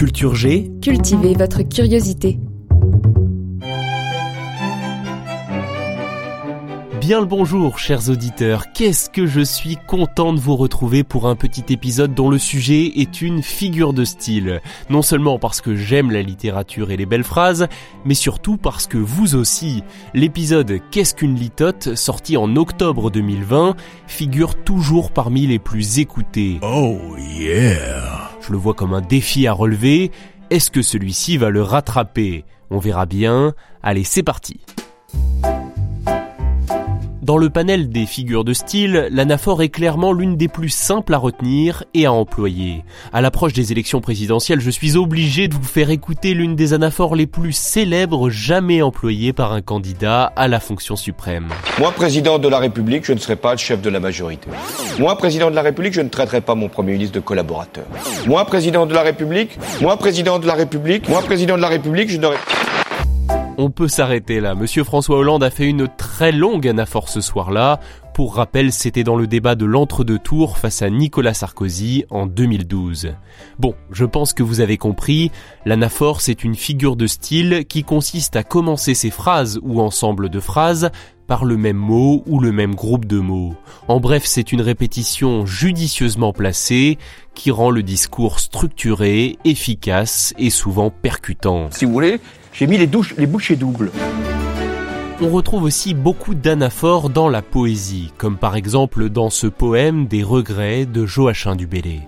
Culture G, Cultivez votre curiosité. bien le bonjour chers auditeurs, qu'est-ce que je suis content de vous retrouver pour un petit épisode dont le sujet est une figure de style. Non seulement parce que j'aime la littérature et les belles phrases, mais surtout parce que vous aussi, l'épisode Qu'est-ce qu'une litote, sorti en octobre 2020, figure toujours parmi les plus écoutés. Oh yeah Je le vois comme un défi à relever, est-ce que celui-ci va le rattraper? On verra bien, allez c'est parti dans le panel des figures de style, l'anaphore est clairement l'une des plus simples à retenir et à employer. À l'approche des élections présidentielles, je suis obligé de vous faire écouter l'une des anaphores les plus célèbres jamais employées par un candidat à la fonction suprême. Moi, président de la République, je ne serai pas le chef de la majorité. Moi, président de la République, je ne traiterai pas mon Premier ministre de collaborateur. Moi, président de la République, moi, président de la République, moi, président de la République, je n'aurai... On peut s'arrêter là. Monsieur François Hollande a fait une très longue anaphore ce soir-là. Pour rappel, c'était dans le débat de l'entre-deux tours face à Nicolas Sarkozy en 2012. Bon, je pense que vous avez compris, l'anaphore c'est une figure de style qui consiste à commencer ses phrases ou ensemble de phrases par le même mot ou le même groupe de mots. En bref, c'est une répétition judicieusement placée qui rend le discours structuré, efficace et souvent percutant. Si vous voulez, j'ai mis les, douches, les bouchées doubles. On retrouve aussi beaucoup d'anaphores dans la poésie, comme par exemple dans ce poème des regrets de Joachim du Bellay.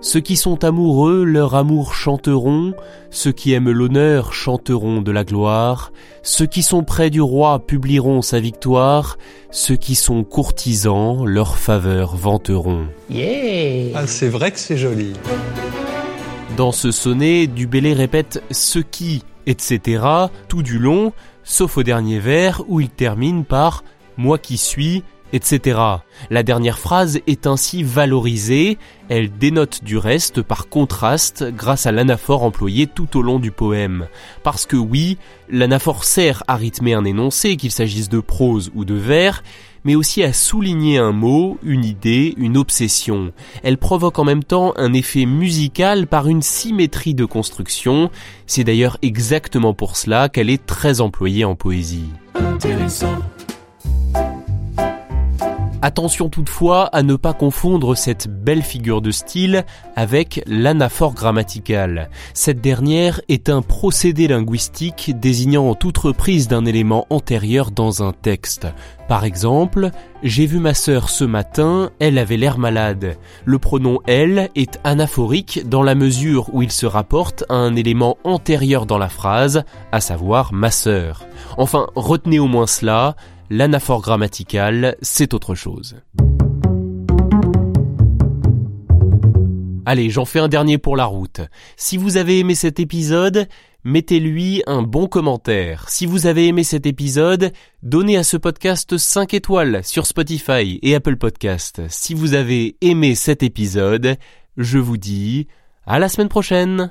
Ceux qui sont amoureux, leur amour chanteront, ceux qui aiment l'honneur chanteront de la gloire, ceux qui sont près du roi publieront sa victoire, ceux qui sont courtisans, leur faveur vanteront. Yeah ah, c'est vrai que c'est joli. Dans ce sonnet, Dubélé répète ce qui etc. tout du long, sauf au dernier vers où il termine par moi qui suis, etc. La dernière phrase est ainsi valorisée, elle dénote du reste par contraste grâce à l'anaphore employé tout au long du poème. Parce que oui, l'anaphore sert à rythmer un énoncé, qu'il s'agisse de prose ou de vers, mais aussi à souligner un mot, une idée, une obsession. Elle provoque en même temps un effet musical par une symétrie de construction. C'est d'ailleurs exactement pour cela qu'elle est très employée en poésie. Attention toutefois à ne pas confondre cette belle figure de style avec l'anaphore grammaticale. Cette dernière est un procédé linguistique désignant toute reprise d'un élément antérieur dans un texte. Par exemple, j'ai vu ma sœur ce matin, elle avait l'air malade. Le pronom elle est anaphorique dans la mesure où il se rapporte à un élément antérieur dans la phrase, à savoir ma sœur. Enfin, retenez au moins cela, L'anaphore grammaticale, c'est autre chose. Allez, j'en fais un dernier pour la route. Si vous avez aimé cet épisode, mettez-lui un bon commentaire. Si vous avez aimé cet épisode, donnez à ce podcast 5 étoiles sur Spotify et Apple Podcast. Si vous avez aimé cet épisode, je vous dis à la semaine prochaine.